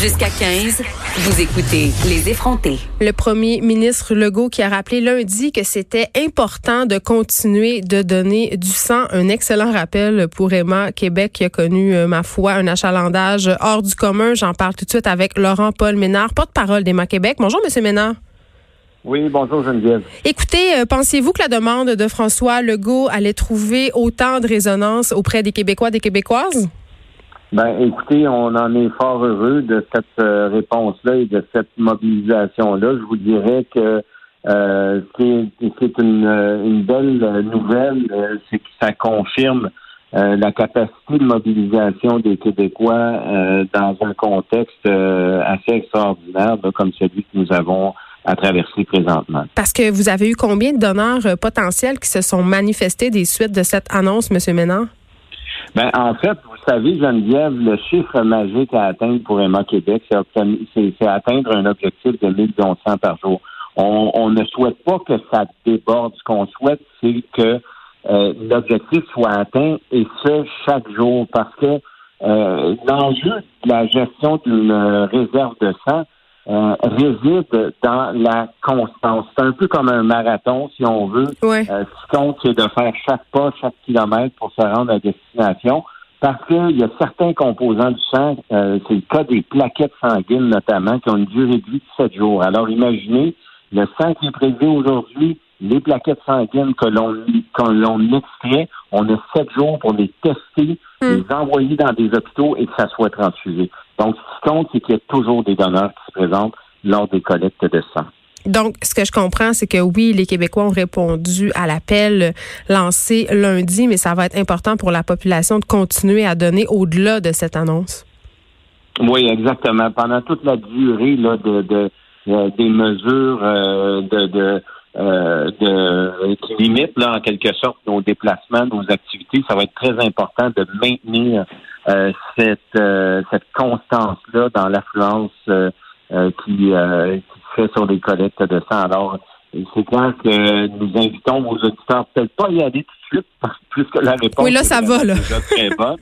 Jusqu'à 15, vous écoutez Les effrontés. Le premier ministre Legault qui a rappelé lundi que c'était important de continuer de donner du sang. Un excellent rappel pour Emma Québec qui a connu, euh, ma foi, un achalandage hors du commun. J'en parle tout de suite avec Laurent Paul Ménard, porte-parole d'Emma Québec. Bonjour, Monsieur Ménard. Oui, bonjour Geneviève. Écoutez, euh, pensiez-vous que la demande de François Legault allait trouver autant de résonance auprès des Québécois, des Québécoises? Ben, écoutez, on en est fort heureux de cette euh, réponse-là et de cette mobilisation-là. Je vous dirais que euh, c'est une, une, belle nouvelle, c'est que ça confirme la capacité de mobilisation des Québécois dans un contexte assez extraordinaire, comme celui que nous avons à traverser présentement. Parce que vous avez eu combien de donneurs euh, potentiels qui se sont manifestés des suites de cette annonce, M. Ménard? Ben, en fait, vous savez, Geneviève, le chiffre magique à atteindre pour Emma Québec, c'est atteindre un objectif de 1 1100 par jour. On, ne souhaite pas que ça déborde. Ce qu'on souhaite, c'est que euh, l'objectif soit atteint et ce, chaque jour, parce que euh, l'enjeu de la gestion d'une réserve de sang, euh, réside dans la constance. C'est un peu comme un marathon, si on veut. Ouais. Euh, ce qui compte, c'est de faire chaque pas, chaque kilomètre pour se rendre à destination. Parce qu'il y a certains composants du sang, euh, c'est le cas des plaquettes sanguines notamment, qui ont une durée de vie de 7 jours. Alors imaginez, le sang qui est prélevé aujourd'hui, les plaquettes sanguines que l'on que l'on extrait, on a sept jours pour les tester, hmm. les envoyer dans des hôpitaux et que ça soit transfusé. Donc, ce qui compte, c'est qu'il y a toujours des donneurs qui se présentent lors des collectes de sang. Donc, ce que je comprends, c'est que oui, les Québécois ont répondu à l'appel lancé lundi, mais ça va être important pour la population de continuer à donner au-delà de cette annonce. Oui, exactement. Pendant toute la durée là, de, euh, des mesures euh, de euh, de, qui limite là, en quelque sorte nos déplacements, nos activités. Ça va être très important de maintenir euh, cette, euh, cette constance-là dans l'affluence qui, qui se fait sur les collectes de sang. Alors, c'est clair que nous invitons vos auditeurs peut-être pas y aller tout de suite, puisque la réponse oui, là, ça va, là. déjà très bonne,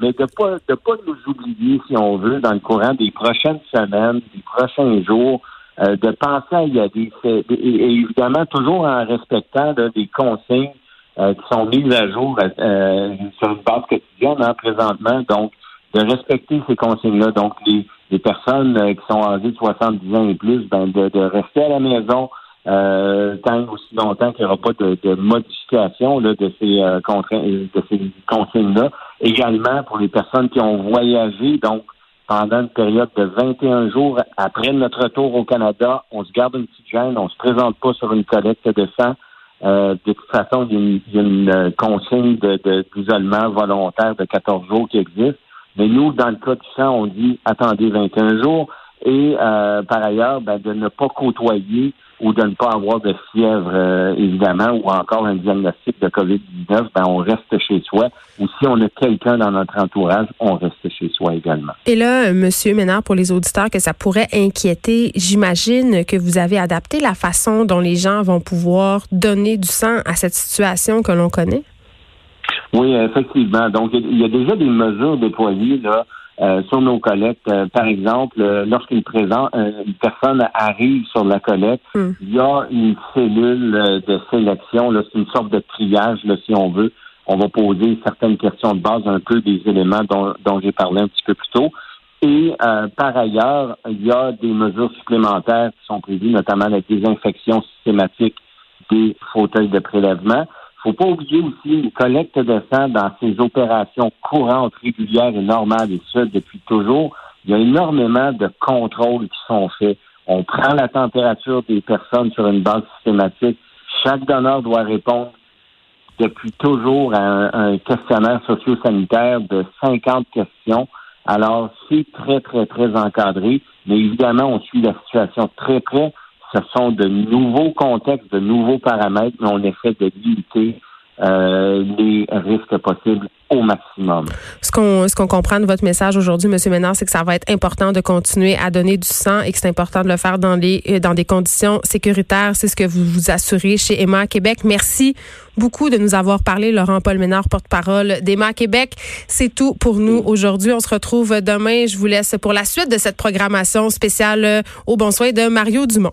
mais de pas de pas nous oublier, si on veut, dans le courant des prochaines semaines, des prochains jours, euh, de penser à y aller. Et, évidemment, toujours en respectant des consignes euh, qui sont mises à jour euh, sur une base quotidienne hein, présentement. Donc, de respecter ces consignes-là. Donc, les, les personnes qui sont âgées de 70 ans et plus, ben, de, rester à la maison tant aussi longtemps qu'il n'y aura pas de, de modification là, de ces, de ces consignes-là. Également pour les personnes qui ont voyagé, donc pendant une période de 21 jours après notre retour au Canada. On se garde une petite gêne, on se présente pas sur une collecte de sang. Euh, de toute façon, il y a une, euh, consigne d'isolement de, volontaire de 14 jours qui existe. Mais nous, dans le cas du sang, on dit attendez 21 jours et euh, par ailleurs, ben, de ne pas côtoyer ou de ne pas avoir de fièvre, euh, évidemment, ou encore un diagnostic de COVID-19, ben, on reste chez soi. Ou si on a quelqu'un dans notre entourage, on reste chez soi également. Et là, Monsieur Ménard, pour les auditeurs que ça pourrait inquiéter, j'imagine que vous avez adapté la façon dont les gens vont pouvoir donner du sang à cette situation que l'on connaît? Oui, effectivement. Donc, il y a déjà des mesures déployées là euh, sur nos collectes. Euh, par exemple, euh, lorsqu'une une personne arrive sur la collecte, hmm. il y a une cellule de sélection. C'est une sorte de triage, là, si on veut. On va poser certaines questions de base, un peu des éléments dont, dont j'ai parlé un petit peu plus tôt. Et par ailleurs, il y a des mesures supplémentaires qui sont prévues, notamment la désinfection systématique des fauteuils de prélèvement faut pas oublier aussi une collecte de sang dans ces opérations courantes, régulières et normales, et ce, depuis toujours. Il y a énormément de contrôles qui sont faits. On prend la température des personnes sur une base systématique. Chaque donneur doit répondre depuis toujours à un, questionnaire socio-sanitaire de 50 questions. Alors, c'est très, très, très encadré, mais évidemment, on suit la situation très près ce sont de nouveaux contextes, de nouveaux paramètres, mais on essaie de limiter euh, les risques possibles au maximum. Ce qu'on ce qu'on comprend de votre message aujourd'hui, Monsieur Ménard, c'est que ça va être important de continuer à donner du sang et que c'est important de le faire dans les euh, dans des conditions sécuritaires. C'est ce que vous vous assurez chez Emma Québec. Merci beaucoup de nous avoir parlé, Laurent Paul Ménard, porte-parole d'Emma Québec. C'est tout pour nous aujourd'hui. On se retrouve demain. Je vous laisse pour la suite de cette programmation spéciale au bon soin de Mario Dumont.